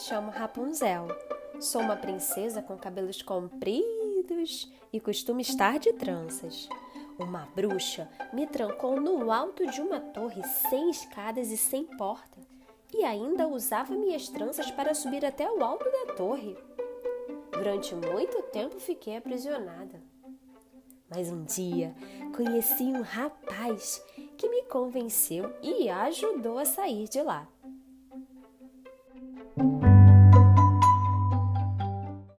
chamo Rapunzel. Sou uma princesa com cabelos compridos e costumo estar de tranças. Uma bruxa me trancou no alto de uma torre sem escadas e sem porta, e ainda usava minhas tranças para subir até o alto da torre. Durante muito tempo fiquei aprisionada. Mas um dia conheci um rapaz que me convenceu e ajudou a sair de lá.